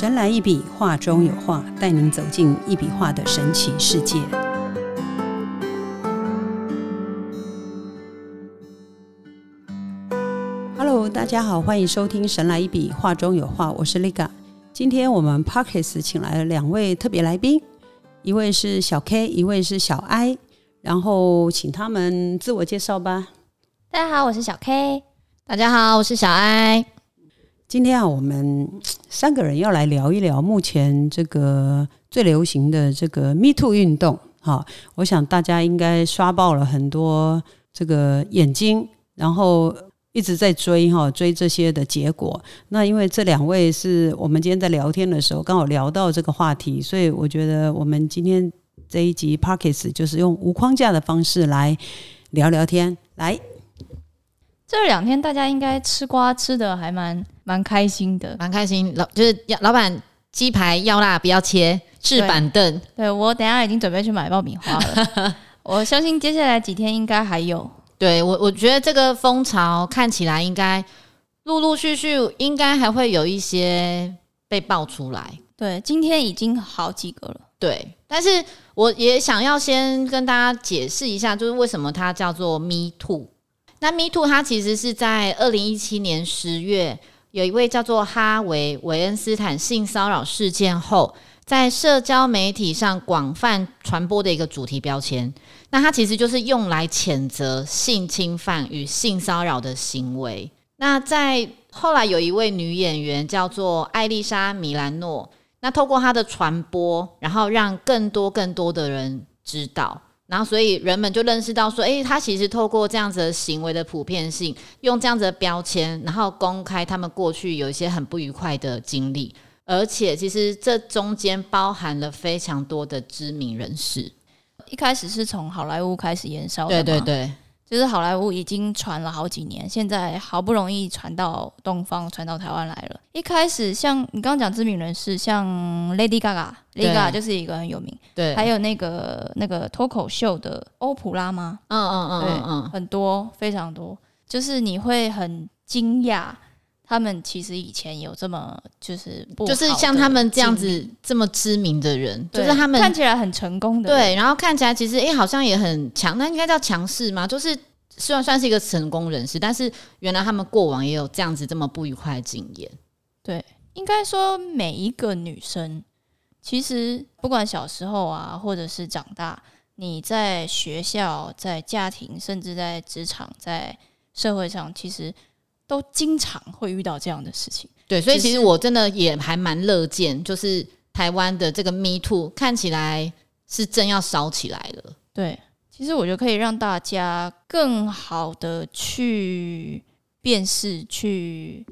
神来一笔，画中有画，带您走进一笔画的神奇世界。Hello，大家好，欢迎收听《神来一笔，画中有画》，我是 Liga。今天我们 Parkes 请来了两位特别来宾，一位是小 K，一位是小 I，然后请他们自我介绍吧。大家好，我是小 K。大家好，我是小 I。今天啊，我们三个人要来聊一聊目前这个最流行的这个 Me Too 运动。哈，我想大家应该刷爆了很多这个眼睛，然后一直在追哈，追这些的结果。那因为这两位是我们今天在聊天的时候刚好聊到这个话题，所以我觉得我们今天这一集 Parkes 就是用无框架的方式来聊聊天。来，这两天大家应该吃瓜吃的还蛮蛮开心的。蛮开心，老就是要老板鸡排要辣不要切，置板凳。对我等一下已经准备去买爆米花了。我相信接下来几天应该还有。对我，我觉得这个风潮看起来应该陆陆续续，应该还会有一些被爆出来。对，今天已经好几个了。对，但是我也想要先跟大家解释一下，就是为什么它叫做 Me Too。那 Me Too 它其实是在二零一七年十月，有一位叫做哈维·韦恩斯坦性骚扰事件后，在社交媒体上广泛传播的一个主题标签。那它其实就是用来谴责性侵犯与性骚扰的行为。那在后来有一位女演员叫做艾丽莎·米兰诺，那透过她的传播，然后让更多更多的人知道，然后所以人们就认识到说，诶，他其实透过这样子的行为的普遍性，用这样子的标签，然后公开他们过去有一些很不愉快的经历，而且其实这中间包含了非常多的知名人士。一开始是从好莱坞开始延烧的，对对，对，就是好莱坞已经传了好几年，现在好不容易传到东方，传到台湾来了。一开始像你刚刚讲知名人士，像 Lady Gaga，Lady Gaga 就是一个很有名，对，还有那个那个脱口秀的欧普拉吗？嗯嗯嗯嗯，很多非常多，就是你会很惊讶，他们其实以前有这么就是不就是像他们这样，子这么知名的人，就是他们看起来很成功的，对，然后看起来其实诶、好像也很强，那应该叫强势吗？就是虽然算是一个成功人士，但是原来他们过往也有这样子这么不愉快的经验。对，应该说每一个女生，其实不管小时候啊，或者是长大，你在学校、在家庭，甚至在职场、在社会上，其实都经常会遇到这样的事情。对，所以其实我真的也还蛮乐见，就是台湾的这个 Me Too 看起来是真要烧起来了。对，其实我觉得可以让大家更好的去辨识、去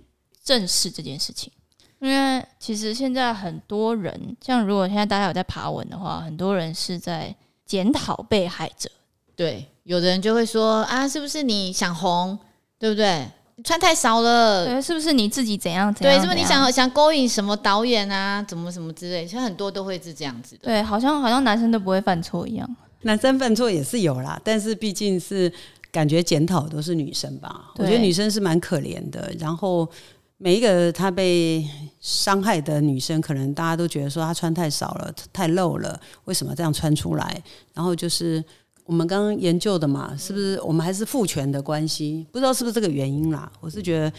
正视这件事情。因为其实现在很多人，像如果现在大家有在爬文的话，很多人是在检讨被害者。对，有的人就会说啊，是不是你想红，对不对？穿太少了，对，是不是你自己怎样怎样？对，是不是你想想勾引什么导演啊，怎么什么之类，其实很多都会是这样子的。对，好像好像男生都不会犯错一样。男生犯错也是有啦，但是毕竟是感觉检讨都是女生吧。我觉得女生是蛮可怜的，然后每一个她被伤害的女生，可能大家都觉得说她穿太少了、太露了，为什么这样穿出来？然后就是我们刚刚研究的嘛，是不是我们还是父权的关系？不知道是不是这个原因啦。我是觉得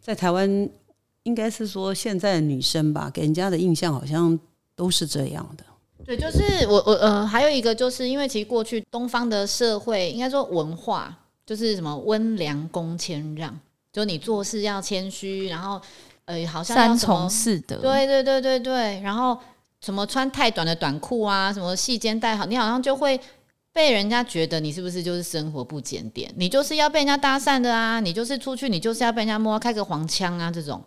在台湾，应该是说现在的女生吧，给人家的印象好像都是这样的。对，就是我我呃，还有一个就是因为其实过去东方的社会应该说文化就是什么温良恭谦让，就你做事要谦虚，然后呃好像要三从四德，对对对对对，然后什么穿太短的短裤啊，什么细肩带好，你好像就会被人家觉得你是不是就是生活不检点，你就是要被人家搭讪的啊，你就是出去你就是要被人家摸开个黄腔啊这种，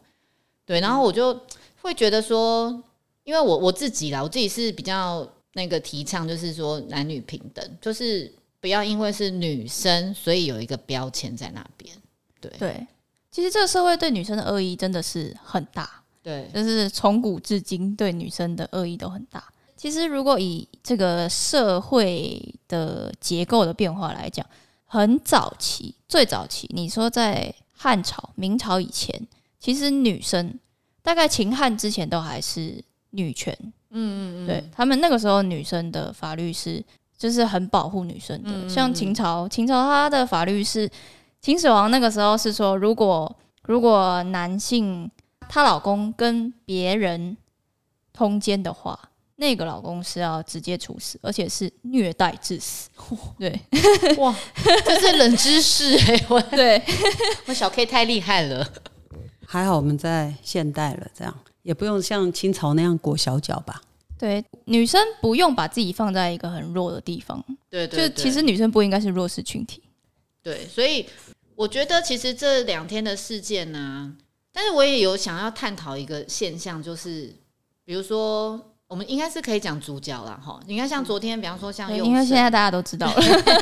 对，然后我就会觉得说，因为我我自己啦，我自己是比较那个提倡就是说男女平等，就是不要因为是女生所以有一个标签在那边，对对。其实这个社会对女生的恶意真的是很大，对就是从古至今对女生的恶意都很大。其实如果以这个社会的结构的变化来讲，很早期，最早期，你说在汉朝、明朝以前，其实女生大概秦汉之前都还是女权，嗯嗯嗯，对他们那个时候女生的法律是就是很保护女生的，像秦朝，秦朝它的法律是秦始皇那个时候是说，如果如果男性她老公跟别人通奸的话，那个老公是要直接处死，而且是虐待致死。对，哇，这是冷知识哎！我对 我小 K 太厉害了，还好我们在现代了，这样也不用像清朝那样裹小脚吧？对，女生不用把自己放在一个很弱的地方。对对，就其实女生不应该是弱势群体。对，所以我觉得其实这两天的事件呢，但是我也有想要探讨一个现象，就是比如说。我们应该是可以讲主角了哈，你看像昨天，比方说像因为现在大家都知道 了，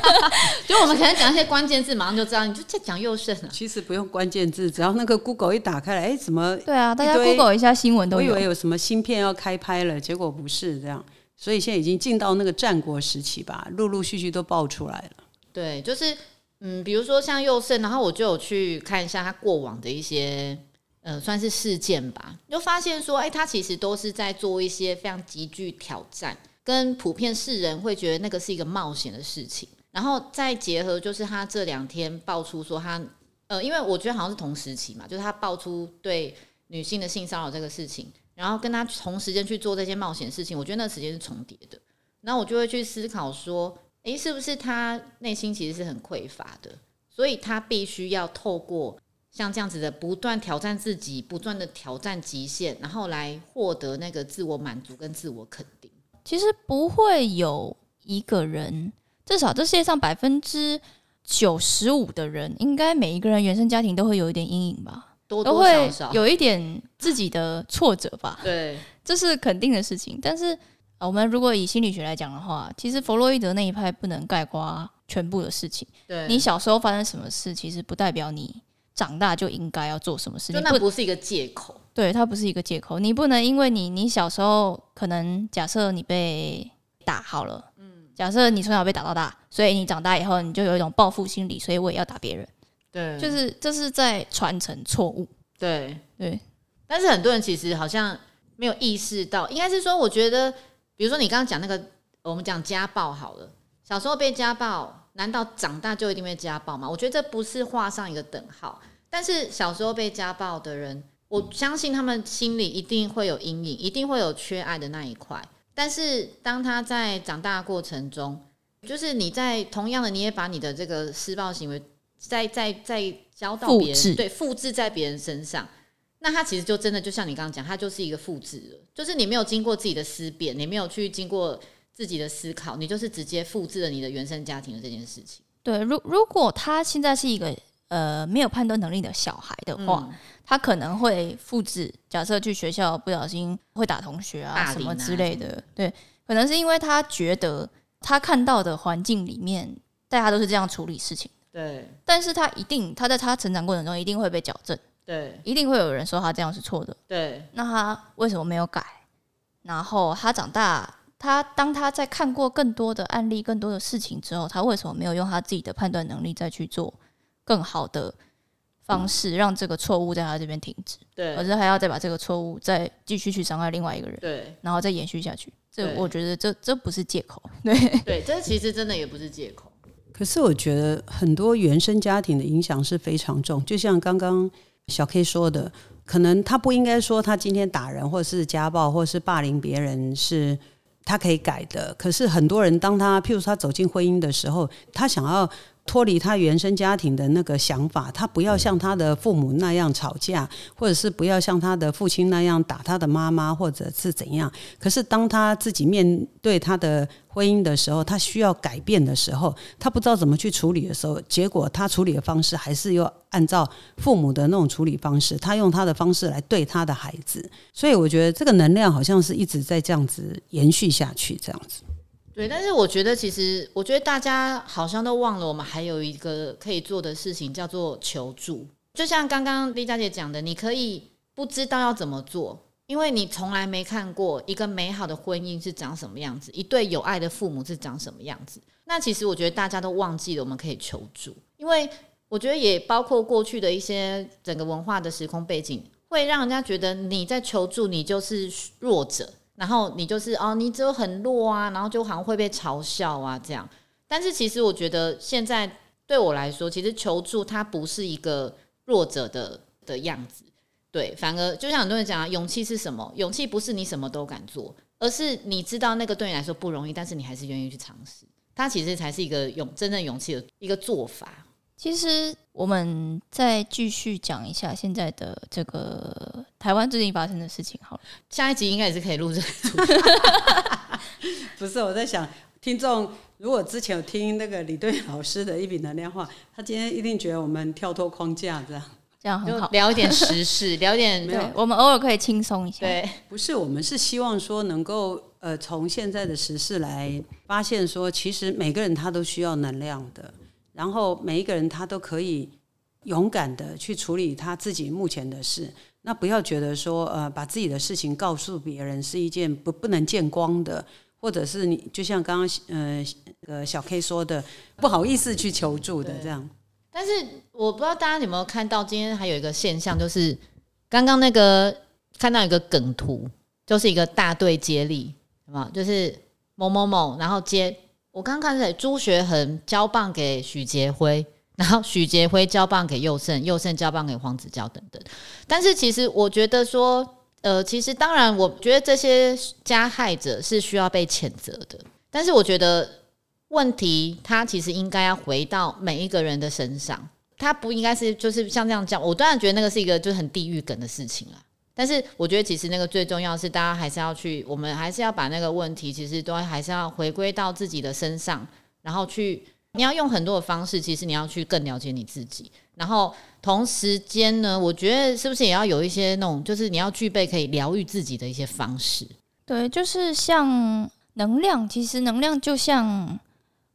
就我们可能讲一些关键字，马上就知道，你就在讲佑胜了。其实不用关键字，只要那个 Google 一打开来，哎，怎么？对啊，大家 Google 一下新闻都我以为有什么芯片要开拍了，结果不是这样，所以现在已经进到那个战国时期吧，陆陆续续都爆出来了。对，就是嗯，比如说像佑胜，然后我就有去看一下他过往的一些。呃，算是事件吧，就发现说，哎，他其实都是在做一些非常极具挑战，跟普遍世人会觉得那个是一个冒险的事情。然后再结合，就是他这两天爆出说他，呃，因为我觉得好像是同时期嘛，就是他爆出对女性的性骚扰这个事情，然后跟他同时间去做这些冒险事情，我觉得那时间是重叠的。然后我就会去思考说，哎，是不是他内心其实是很匮乏的，所以他必须要透过。像这样子的不断挑战自己，不断的挑战极限，然后来获得那个自我满足跟自我肯定。其实不会有一个人，至少这世界上百分之九十五的人，应该每一个人原生家庭都会有一点阴影吧，都会有一点自己的挫折吧。对，这是肯定的事情。但是我们如果以心理学来讲的话，其实弗洛伊德那一派不能概括全部的事情。对你小时候发生什么事，其实不代表你。长大就应该要做什么事情？那不是一个借口。对，它不是一个借口。你不能因为你你小时候可能假设你被打好了，嗯，假设你从小被打到大，所以你长大以后你就有一种报复心理，所以我也要打别人。对，就是这是在传承错误。对对，但是很多人其实好像没有意识到，应该是说，我觉得，比如说你刚刚讲那个，我们讲家暴好了，小时候被家暴。难道长大就一定会家暴吗？我觉得这不是画上一个等号。但是小时候被家暴的人，我相信他们心里一定会有阴影，一定会有缺爱的那一块。但是当他在长大过程中，就是你在同样的，你也把你的这个施暴行为再再再教到别人，对，复制在别人身上，那他其实就真的就像你刚刚讲，他就是一个复制了，就是你没有经过自己的思辨，你没有去经过。自己的思考，你就是直接复制了你的原生家庭的这件事情。对，如如果他现在是一个呃没有判断能力的小孩的话，他可能会复制。假设去学校不小心会打同学啊什么之类的，对，可能是因为他觉得他看到的环境里面大家都是这样处理事情。对，但是他一定他在他成长过程中一定会被矫正。对，一定会有人说他这样是错的。对，那他为什么没有改？然后他长大。他当他在看过更多的案例、更多的事情之后，他为什么没有用他自己的判断能力再去做更好的方式，让这个错误在他这边停止？对，而是还要再把这个错误再继续去伤害另外一个人？对，然后再延续下去。这我觉得这这不是借口。对对，这其实真的也不是借口。可是我觉得很多原生家庭的影响是非常重，就像刚刚小 K 说的，可能他不应该说他今天打人，或者是家暴，或者是霸凌别人是。他可以改的，可是很多人当他，譬如说他走进婚姻的时候，他想要。脱离他原生家庭的那个想法，他不要像他的父母那样吵架，或者是不要像他的父亲那样打他的妈妈，或者是怎样。可是当他自己面对他的婚姻的时候，他需要改变的时候，他不知道怎么去处理的时候，结果他处理的方式还是要按照父母的那种处理方式，他用他的方式来对他的孩子。所以我觉得这个能量好像是一直在这样子延续下去，这样子。对，但是我觉得，其实我觉得大家好像都忘了，我们还有一个可以做的事情，叫做求助。就像刚刚丽佳姐讲的，你可以不知道要怎么做，因为你从来没看过一个美好的婚姻是长什么样子，一对有爱的父母是长什么样子。那其实我觉得大家都忘记了，我们可以求助，因为我觉得也包括过去的一些整个文化的时空背景。会让人家觉得你在求助，你就是弱者，然后你就是哦，你只有很弱啊，然后就好像会被嘲笑啊这样。但是其实我觉得现在对我来说，其实求助它不是一个弱者的的样子，对，反而就像很多人讲啊，勇气是什么？勇气不是你什么都敢做，而是你知道那个对你来说不容易，但是你还是愿意去尝试。它其实才是一个勇真正勇气的一个做法。其实我们再继续讲一下现在的这个台湾最近发生的事情好了。下一集应该也是可以录这个。不是我在想，听众如果之前有听那个李队老师的一笔能量话，他今天一定觉得我们跳脱框架这样。这样很好，聊一点时事，聊一点。对，我们偶尔可以轻松一下。对，不是，我们是希望说能够呃，从现在的时事来发现说，其实每个人他都需要能量的，然后每一个人他都可以勇敢的去处理他自己目前的事。那不要觉得说呃，把自己的事情告诉别人是一件不不能见光的，或者是你就像刚刚呃呃小 K 说的，不好意思去求助的这样。但是我不知道大家有没有看到，今天还有一个现象，就是刚刚那个看到一个梗图，就是一个大队接力，什么就是某某某，然后接我刚刚看是朱学恒交棒给许杰辉，然后许杰辉交棒给佑胜，佑胜交棒给黄子佼等等。但是其实我觉得说，呃，其实当然，我觉得这些加害者是需要被谴责的，但是我觉得。问题，他其实应该要回到每一个人的身上，他不应该是就是像这样讲。我当然觉得那个是一个就是很地狱梗的事情啦。但是我觉得其实那个最重要是大家还是要去，我们还是要把那个问题其实都还是要回归到自己的身上，然后去你要用很多的方式，其实你要去更了解你自己。然后同时间呢，我觉得是不是也要有一些那种，就是你要具备可以疗愈自己的一些方式。对，就是像能量，其实能量就像。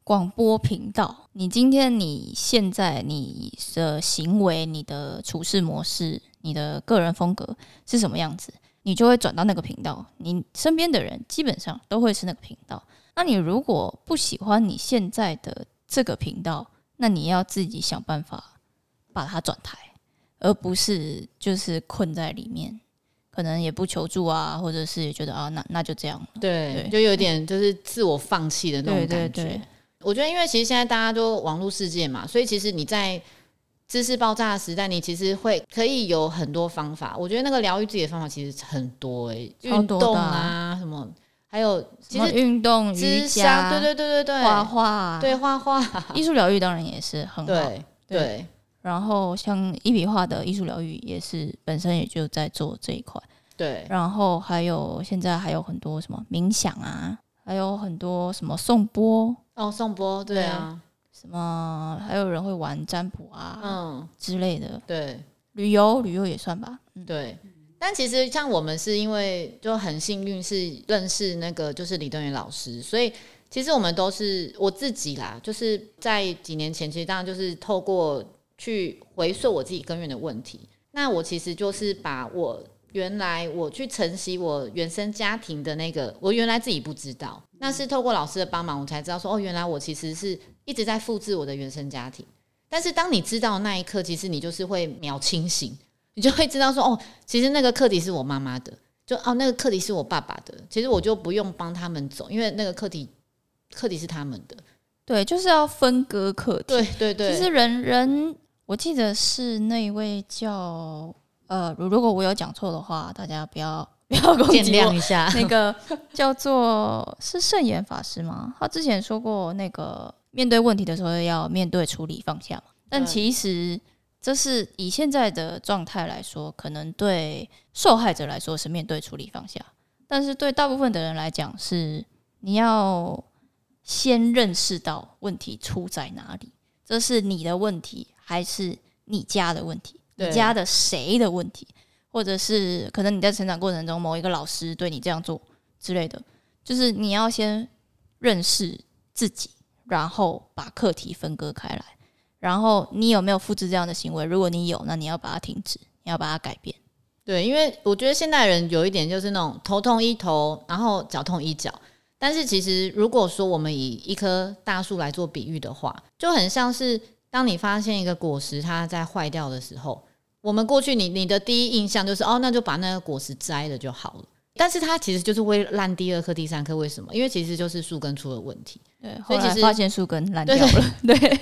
广播频道，你今天你现在你的行为、你的处事模式、你的个人风格是什么样子，你就会转到那个频道。你身边的人基本上都会是那个频道。那你如果不喜欢你现在的这个频道，那你要自己想办法把它转台，而不是就是困在里面，可能也不求助啊，或者是觉得啊，那那就这样，对，就有点就是自我放弃的那种感觉。我觉得，因为其实现在大家都网络世界嘛，所以其实你在知识爆炸的时代，你其实会可以有很多方法。我觉得那个疗愈自己的方法其实很多诶，运动啊，什么，还有其实运动、瑜伽，对对对对对，画画，对画画，艺术疗愈当然也是很好。对，然后像一笔画的艺术疗愈也是本身也就在做这一块。对，然后还有现在还有很多什么冥想啊。还有很多什么颂钵哦，颂钵对啊，什么还有人会玩占卜啊，嗯。之类的，对，旅游旅游也算吧，对。但其实像我们是因为就很幸运是认识那个就是李登元老师，所以其实我们都是我自己啦，就是在几年前其实当然就是透过去回溯我自己根源的问题，那我其实就是把我。原来我去承袭我原生家庭的那个，我原来自己不知道，那是透过老师的帮忙，我才知道说，哦，原来我其实是一直在复制我的原生家庭。但是当你知道那一刻，其实你就是会秒清醒，你就会知道说，哦，其实那个课题是我妈妈的，就哦，那个课题是我爸爸的，其实我就不用帮他们走，因为那个课题课题是他们的。对，就是要分割课题。对对对，其实人人，我记得是那位叫。呃，如果我有讲错的话，大家不要不要见谅一下。那个叫做是圣严法师吗？他之前说过，那个面对问题的时候要面对、处理、放下。但其实这是以现在的状态来说，可能对受害者来说是面对、处理、放下，但是对大部分的人来讲，是你要先认识到问题出在哪里，这是你的问题还是你家的问题？你家的谁的问题，或者是可能你在成长过程中某一个老师对你这样做之类的，就是你要先认识自己，然后把课题分割开来，然后你有没有复制这样的行为？如果你有，那你要把它停止，你要把它改变。对，因为我觉得现代人有一点就是那种头痛医头，然后脚痛医脚。但是其实如果说我们以一棵大树来做比喻的话，就很像是当你发现一个果实它在坏掉的时候。我们过去你你的第一印象就是哦，那就把那个果实摘了就好了。但是它其实就是会烂第二颗、第三颗，为什么？因为其实就是树根出了问题。对，所以其实发现树根烂掉对了，对，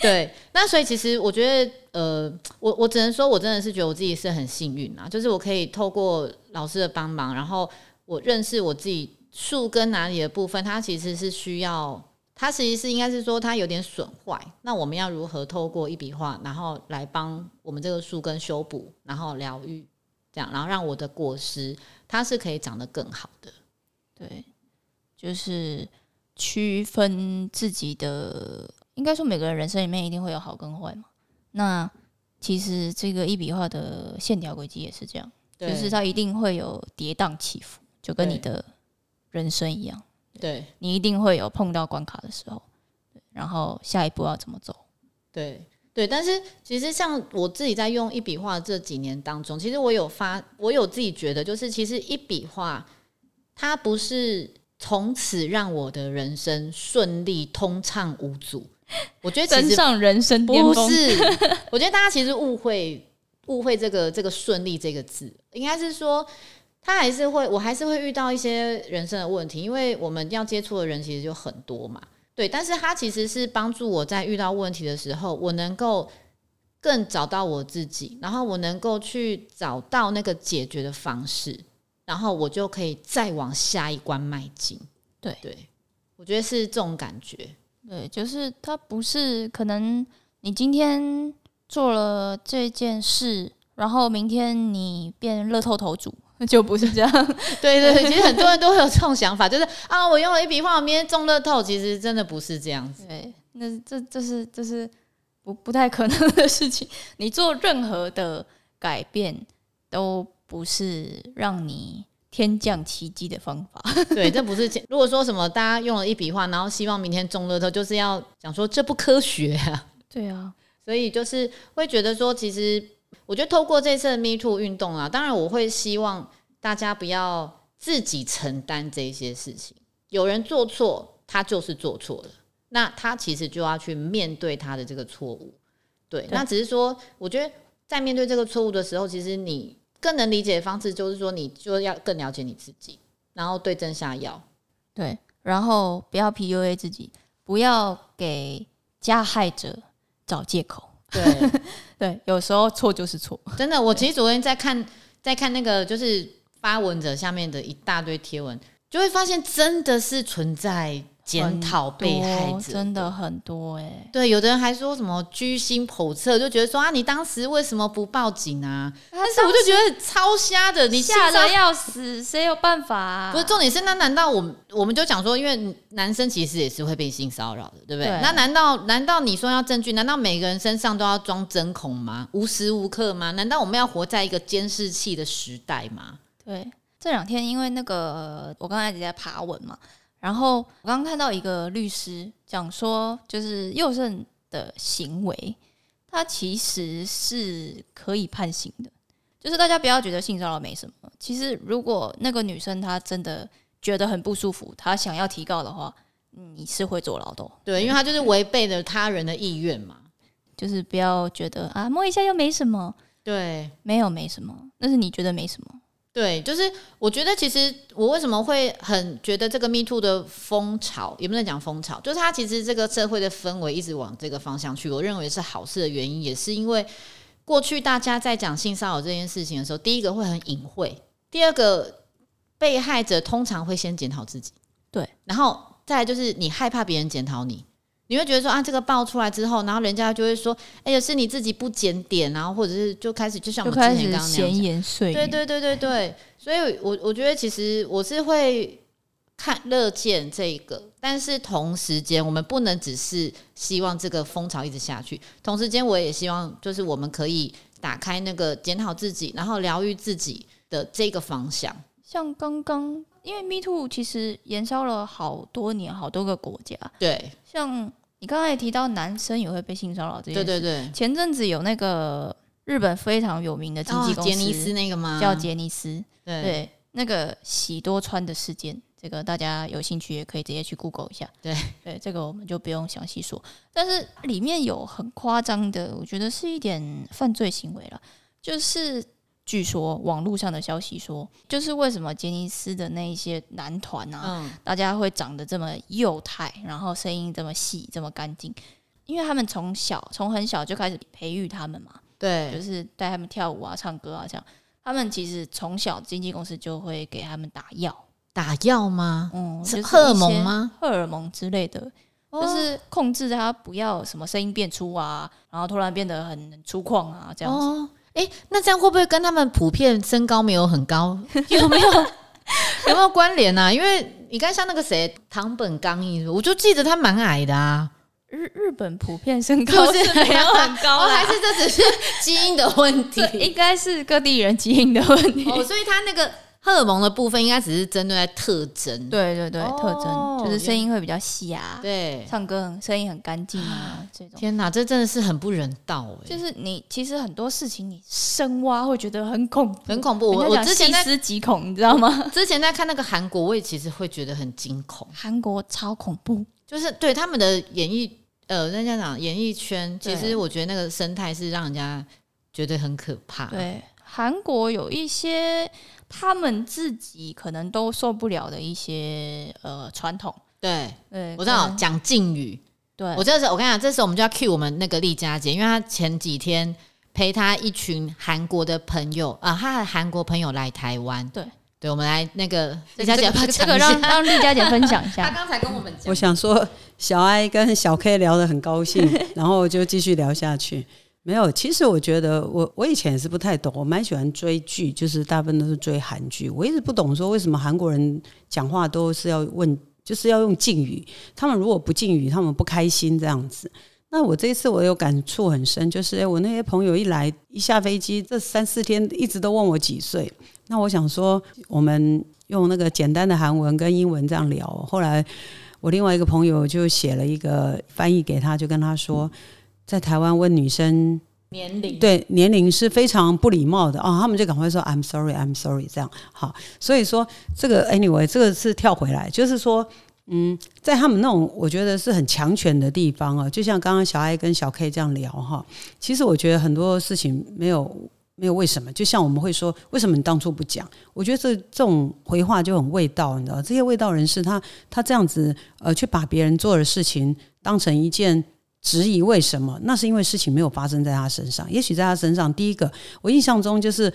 对，那所以其实我觉得，呃，我我只能说我真的是觉得我自己是很幸运啊，就是我可以透过老师的帮忙，然后我认识我自己树根哪里的部分，它其实是需要，它其实是应该是说它有点损坏，那我们要如何透过一笔画，然后来帮我们这个树根修补，然后疗愈，这样，然后让我的果实它是可以长得更好的。对，就是区分自己的，应该说每个人人生里面一定会有好跟坏嘛。那其实这个一笔画的线条轨迹也是这样，就是它一定会有跌宕起伏，就跟你的人生一样，对你一定会有碰到关卡的时候，对然后下一步要怎么走？对对，但是其实像我自己在用一笔画这几年当中，其实我有发，我有自己觉得，就是其实一笔画，它不是从此让我的人生顺利通畅无阻。我觉得其实登上人生，不是，我觉得大家其实误会误会这个这个顺利这个字，应该是说他还是会，我还是会遇到一些人生的问题，因为我们要接触的人其实就很多嘛，对，但是它其实是帮助我在遇到问题的时候，我能够更找到我自己，然后我能够去找到那个解决的方式，然后我就可以再往下一关迈进。对对，我觉得是这种感觉。对，就是它不是可能你今天做了这件事，然后明天你变乐透头主，就不是这样。对对对，其实很多人都会有这种想法，就是啊，我用了一笔画，我明天中乐透，其实真的不是这样子。对，那这这是这是不不太可能的事情。你做任何的改变，都不是让你天降奇迹的方法。对，这不是如果说什么大家用了一笔画，然后希望明天中乐透，就是要讲说这不科学啊。对啊，所以就是会觉得说，其实我觉得透过这次的 Me Too 运动啊，当然我会希望大家不要自己承担这些事情。有人做错，他就是做错了，那他其实就要去面对他的这个错误。对，那只是说，我觉得在面对这个错误的时候，其实你更能理解的方式就是说，你就要更了解你自己，然后对症下药。对，然后不要 PUA 自己，不要给加害者找借口。对，对，有时候错就是错。真的，我其实昨天在看在看那个就是发文者下面的一大堆贴文，就会发现真的是存在检讨被害者，真的很多哎、对，有的人还说什么居心叵测，就觉得说啊，你当时为什么不报警啊？但但是我就觉得超瞎的，你吓得得要死，谁有办法、啊？不是重点是，那难道我们我们就讲说，因为男生其实也是会被性骚扰的，对不对？对那难道难道你说要证据？难道每个人身上都要装针孔吗？无时无刻吗？难道我们要活在一个监视器的时代吗？对，这两天因为那个我刚才一直在爬文嘛，然后我刚刚看到一个律师讲说，就是佑胜的行为，他其实是可以判刑的。就是大家不要觉得性骚扰没什么，其实如果那个女生她真的觉得很不舒服，她想要提告的话，你是会坐牢的哦、对，因为他就是违背了他人的意愿嘛。就是不要觉得啊摸一下又没什么，对，没有没什么，那是你觉得没什么。对，就是我觉得其实我为什么会很觉得这个 Me Too 的风潮，也不能讲风潮，就是它其实这个社会的氛围一直往这个方向去，我认为是好事的原因，也是因为过去大家在讲性骚扰这件事情的时候，第一个会很隐晦，第二个被害者通常会先检讨自己，对，然后再来就是你害怕别人检讨你。你会觉得说啊，这个爆出来之后，然后人家就会说，哎呀，是你自己不检点，然后或者是就开始就像我们之前刚刚那样闲言碎语，对对对对对，所以我我觉得其实我是会看乐见这个，但是同时间我们不能只是希望这个风潮一直下去，同时间我也希望就是我们可以打开那个检讨自己，然后疗愈自己的这个方向。像刚刚，因为 Me Too 其实延烧了好多年，好多个国家。对像你刚才也提到，男生也会被性骚扰这件事。对对对，前阵子有那个日本非常有名的经纪公司，哦杰尼斯那个吗？叫杰尼斯，对对，那个喜多川的事件，这个大家有兴趣也可以直接去 Google 一下。对对，这个我们就不用详细说。但是里面有很夸张的，我觉得是一点犯罪行为了。就是据说网络上的消息说，就是为什么杰尼斯的那一些男团啊，嗯，大家会长得这么幼态，然后声音这么细、这么干净，因为他们从小从很小就开始培育他们嘛，对就，是带他们跳舞啊、唱歌啊这样。他们其实从小经纪公司就会给他们打药，打药吗？嗯，是是荷尔蒙吗？荷尔蒙之类的，哦就是控制他不要什么声音变粗啊，然后突然变得很很粗犷啊这样子。哦，哎、那这样会不会跟他们普遍身高没有很高，有没有 有没有关联啊？因为你看像那个谁，唐本刚毅，我就记得他蛮矮的啊，日日本普遍身高是没有很高 哦，还是这只是基因的问题？应该是各地人基因的问题。哦，所以他那个荷尔蒙的部分应该只是针对在特征，对对对，哦特征就是声音会比较细啊，对。唱歌声音很干净啊，这种。天哪，这真的是很不人道哎、就是你其实很多事情你深挖会觉得很恐怖，很恐怖。我我之前在细思极恐，你知道吗？之前在看那个韩国，我也其实会觉得很惊恐，韩国超恐怖，就是对他们的演艺呃，人家讲演艺圈，其实我觉得那个生态是让人家觉得很可怕。对，韩国有一些他们自己可能都受不了的一些呃传统。对，对，我知道讲敬语，对，我这时候我跟你讲，这时候我们就要 cue 我们那个丽佳姐，因为她前几天陪她一群韩国的朋友啊，她的韩国朋友来台湾，对，对，我们来那个丽佳姐这个让下？让丽佳姐分享一下 她下。刚才跟我们讲我，想说，小 I 跟小 K 聊得很高兴，然后就继续聊下去。没有，其实我觉得我我以前也是不太懂，我蛮喜欢追剧，就是大部分都是追韩剧。我一直不懂说为什么韩国人讲话都是要问，就是要用敬语。他们如果不敬语，他们不开心这样子。那我这一次我有感触很深，就是我那些朋友一来一下飞机，这三四天一直都问我几岁。那我想说，我们用那个简单的韩文跟英文这样聊。后来我另外一个朋友就写了一个翻译给他，就跟他说，在台湾问女生年龄，对年龄是非常不礼貌的啊、他们就赶快说 I'm sorry, I'm sorry 这样好。所以说这个 anyway 这个是跳回来，就是说。嗯，在他们那种我觉得是很强权的地方啊，就像刚刚小爱跟小 K 这样聊哈，其实我觉得很多事情没有没有为什么，就像我们会说，为什么你当初不讲？我觉得这这种回话就很味道，你知道，这些味道人士他他这样子呃，去把别人做的事情当成一件质疑为什么？那是因为事情没有发生在他身上。也许在他身上，第一个我印象中就是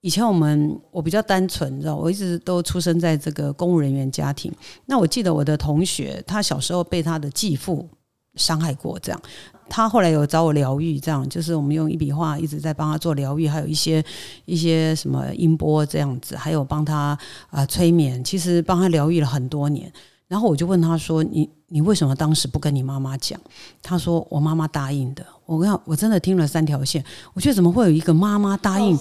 以前我们我比较单纯，你知道，我一直都出生在这个公务人员家庭。那我记得我的同学，他小时候被他的继父伤害过，这样。他后来有找我疗愈，这样就是我们用一笔画一直在帮他做疗愈，还有一些一些什么音波这样子，还有帮他啊、催眠，其实帮他疗愈了很多年。然后我就问他说：“你你为什么当时不跟你妈妈讲？”他说：“我妈妈答应的。”我跟我真的听了三条线，我觉得怎么会有一个妈妈答应？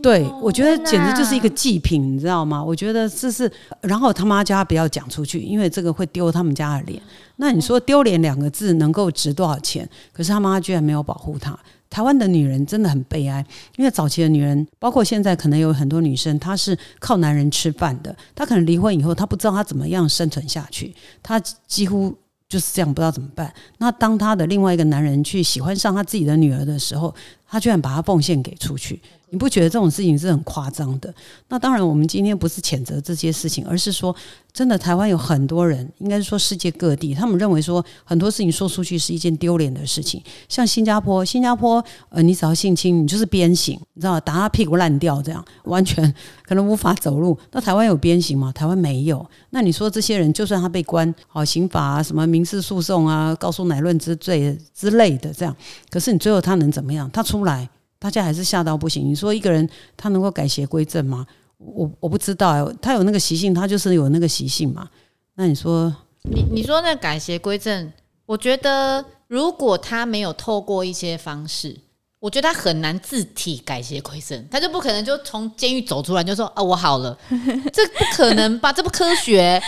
对，我觉得简直就是一个祭品，你知道吗？我觉得这是，然后他妈叫他不要讲出去，因为这个会丢他们家的脸。那你说丢脸两个字能够值多少钱？可是他妈居然没有保护他。台湾的女人真的很悲哀，因为早期的女人，包括现在可能有很多女生，她是靠男人吃饭的，她可能离婚以后，她不知道她怎么样生存下去，她几乎就是这样，不知道怎么办。那当她的另外一个男人去喜欢上她自己的女儿的时候，她居然把她奉献给出去。你不觉得这种事情是很夸张的？那当然，我们今天不是谴责这些事情，而是说，真的台湾有很多人，应该是说世界各地，他们认为说很多事情说出去是一件丢脸的事情。像新加坡，新加坡，呃，你只要性侵，你就是鞭刑，你知道？打他屁股烂掉，这样完全可能无法走路。那台湾有鞭刑吗？台湾没有。那你说这些人，就算他被关，好刑法啊，什么民事诉讼啊，告诉乃论之罪之类的，这样，可是你最后他能怎么样？他出来。大家还是吓到不行。你说一个人他能够改邪归正吗？我我不知道、欸，他有那个习性，他就是有那个习性嘛。那你说，你你说那改邪归正，我觉得如果他没有透过一些方式，我觉得他很难自体改邪归正，他就不可能就从监狱走出来就说啊我好了，这不可能吧？这不科学。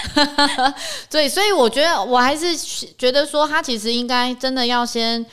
对，所以我觉得我还是觉得说他其实应该真的要先。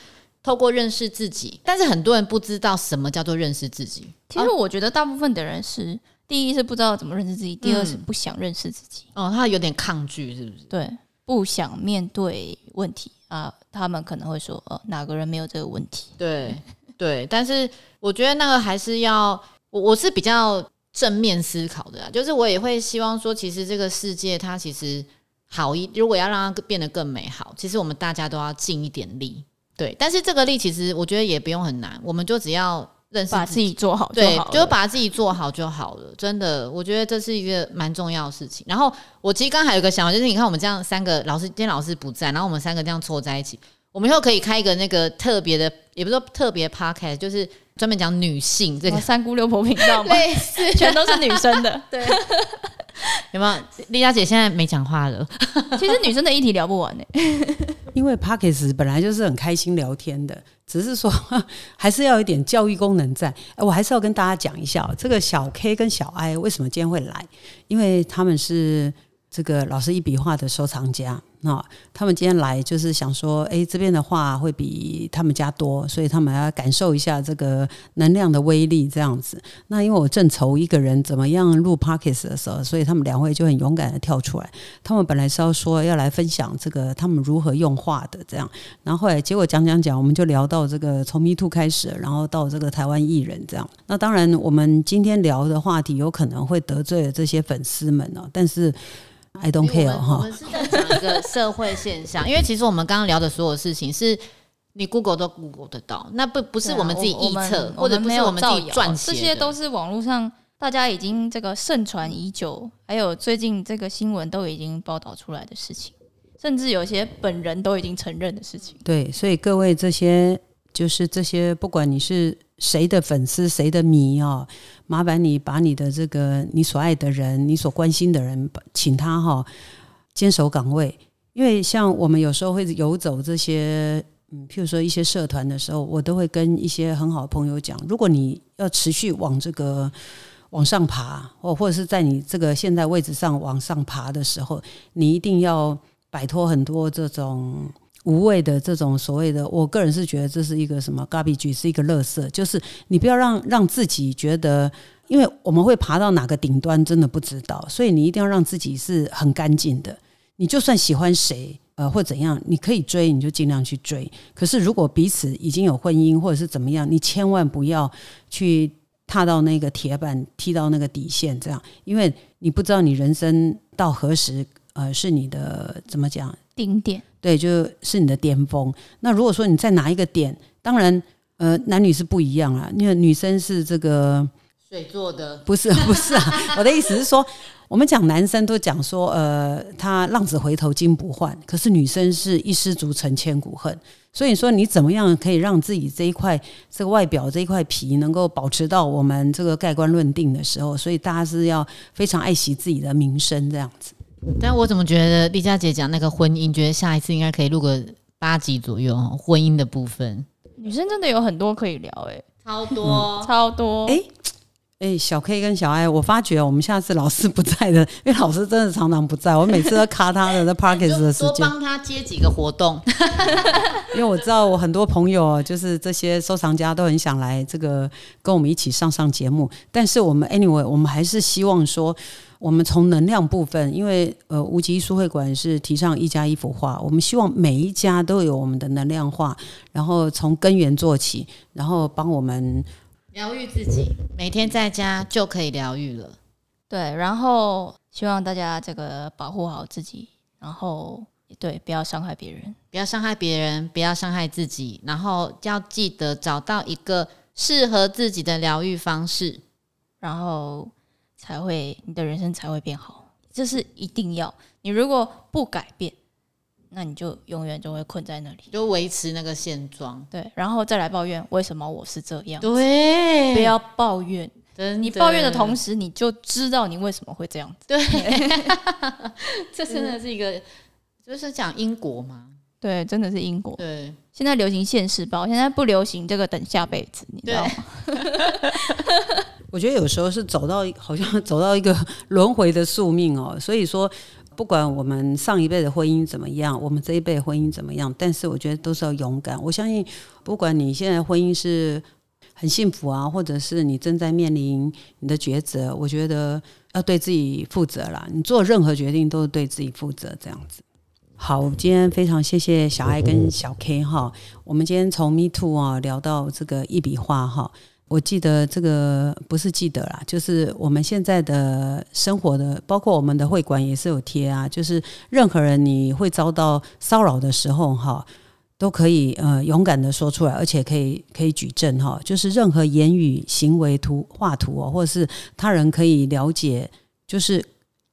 透过认识自己，但是很多人不知道什么叫做认识自己。其实我觉得大部分的人是，第一是不知道怎么认识自己，第二是不想认识自己。哦，他有点抗拒，是不是？对，不想面对问题啊。他们可能会说，呃，哪个人没有这个问题？对对，但是我觉得那个还是要，我我是比较正面思考的啊，就是我也会希望说，其实这个世界它其实好一，如果要让它变得更美好，其实我们大家都要尽一点力。对，但是这个力其实我觉得也不用很难，我们就只要认识把自己做好就对就把自己做好就好了。真的，我觉得这是一个蛮重要的事情。然后我其实刚还有一个想法，就是你看我们这样三个老师，今天老师不在，然后我们三个这样凑在一起，我们以后可以开一个那个特别的，也不是说特别 podcast，就是专门讲女性这个三姑六婆频道吗，类似全都是女生的。对。有没有？丽佳姐现在没讲话了，其实女生的议题聊不完呢、因为 p o c k e t 本来就是很开心聊天的，只是说 还是要有一点教育功能在。我还是要跟大家讲一下，这个小 K 跟小 I 为什么今天会来？因为他们是这个老师一笔画的收藏家。那他们今天来就是想说，哎，这边的话会比他们家多，所以他们要感受一下这个能量的威力，这样子。那因为我正愁一个人怎么样录 p o c k e t 的时候，所以他们两位就很勇敢的跳出来。他们本来是要说要来分享这个他们如何用画的这样，然后后来结果讲讲讲，我们就聊到这个从 Me Too 开始，然后到这个台湾艺人这样。那当然，我们今天聊的话题有可能会得罪这些粉丝们哦，但是 I don't care 哈我哈。们是在讲一个社会现象，因为其实我们刚刚聊的所有事情是。你 Google 都 Google 得到，那不不是我们自己臆测，们或者不是我们自己造谣撰写，这些都是网络上大家已经这个盛传已久，还有最近这个新闻都已经报道出来的事情，甚至有些本人都已经承认的事情。对，所以各位这些就是这些，不管你是谁的粉丝、谁的迷哦，麻烦你把你的这个你所爱的人、你所关心的人，请他哈、坚守岗位。因为像我们有时候会游走这些，嗯，譬如说一些社团的时候，我都会跟一些很好的朋友讲，如果你要持续往这个往上爬，或或者是在你这个现在位置上往上爬的时候，你一定要摆脱很多这种无谓的这种所谓的，我个人是觉得这是一个什么 garbage，是一个垃圾，就是你不要让让自己觉得，因为我们会爬到哪个顶端，真的不知道，所以你一定要让自己是很干净的。你就算喜欢谁，呃，或怎样，你可以追，你就尽量去追。可是如果彼此已经有婚姻或者是怎么样，你千万不要去踏到那个铁板，踢到那个底线，这样，因为你不知道你人生到何时，呃，是你的怎么讲？顶点对，就是你的巅峰。那如果说你在哪一个点，当然，呃，男女是不一样啊，因为女生是这个水做的，不是不是啊，我的意思是说，我们讲男生都讲说，呃，他浪子回头金不换，可是女生是一失足成千古恨。所以说，你怎么样可以让自己这一块这个外表这一块皮能够保持到我们这个盖棺论定的时候？所以大家是要非常爱惜自己的名声，这样子。但我怎么觉得丽佳姐讲那个婚姻，觉得下一次应该可以录个八集左右哦，婚姻的部分女生真的有很多可以聊、欸，超多。超多。哎哎，小 K 跟小 I，我发觉我们下次老师不在的，因为老师真的常常不在，我每次都卡他的在 p a r k e s 的时间。多帮他接几个活动，因为我知道我很多朋友就是这些收藏家都很想来这个跟我们一起上上节目，但是我们 anyway 我们还是希望说，我们从能量部分，因为呃无极书会馆是提倡一家一幅画，我们希望每一家都有我们的能量画，然后从根源做起，然后帮我们疗愈自己，每天在家就可以疗愈了。对，然后希望大家这个保护好自己，然后对，不要伤害别人。不要伤害别人，不要伤害自己，然后要记得找到一个适合自己的疗愈方式。然后才会你的人生才会变好，这是一定要。你如果不改变，那你就永远就会困在那里。就维持那个现状。对，然后再来抱怨为什么我是这样，对不要抱怨。你抱怨的同时，时，你就知道你为什么会这样子。对，这真的是一个，就是讲因果嘛。对，真的是因果。对，现在流行现世报，现在不流行这个等下辈子，你知道吗？我觉得有时候是走到好像走到一个轮回的宿命哦，所以说不管我们上一辈的婚姻怎么样，我们这一辈婚姻怎么样，但是我觉得都是要勇敢。我相信，不管你现在婚姻是很幸福啊，或者是你正在面临你的抉择，我觉得要对自己负责啦。你做任何决定都是对自己负责，这样子。好，今天非常谢谢小爱跟小 K 哈，我们今天从 Me Too 啊聊到这个一笔画哈。我记得这个不是记得啦，就是我们现在的生活的，包括我们的会馆也是有贴啊，就是任何人你会遭到骚扰的时候哈，都可以呃勇敢的说出来，而且可以可以举证哈，就是任何言语、行为、图画图哦，或者是他人可以了解，就是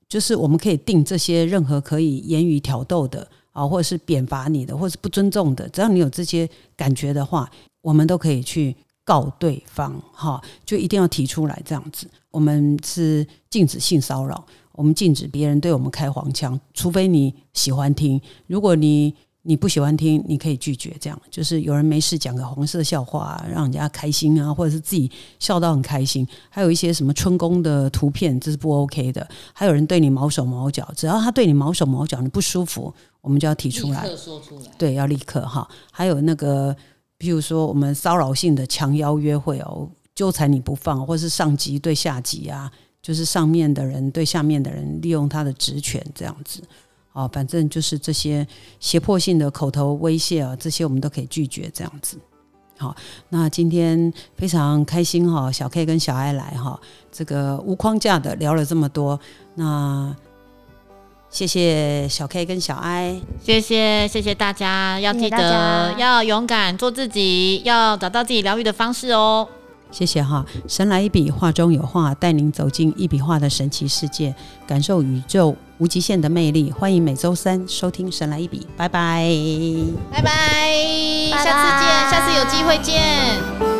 就是我们可以定这些任何可以言语挑逗的啊，或者是贬罚你的，或者是不尊重的，只要你有这些感觉的话，我们都可以去。告对方哈，就一定要提出来这样子。我们是禁止性骚扰，我们禁止别人对我们开黄腔，除非你喜欢听。如果你你不喜欢听，你可以拒绝。这样就是有人没事讲个黄色笑话，让人家开心啊，或者是自己笑到很开心。还有一些什么春宫的图片，这是不 OK 的。还有人对你毛手毛脚，只要他对你毛手毛脚，你不舒服，我们就要提出来，说出来。对，要立刻哈。还有那个。比如说，我们骚扰性的强邀约会哦，纠缠你不放，或是上级对下级啊，就是上面的人对下面的人利用他的职权这样子，哦，反正就是这些胁迫性的口头威胁啊，这些我们都可以拒绝这样子。好，那今天非常开心哈，小 K 跟小爱来哈，这个无框架的聊了这么多，那。谢谢小 K 跟小 I，谢谢谢谢大家，要记得要勇敢做自己，要找到自己疗愈的方式哦。谢谢哈，神来一笔，画中有画，带您走进一笔画的神奇世界，感受宇宙无极限的魅力。欢迎每周三收听《神来一笔》，拜拜，拜拜，下次见，下次有机会见。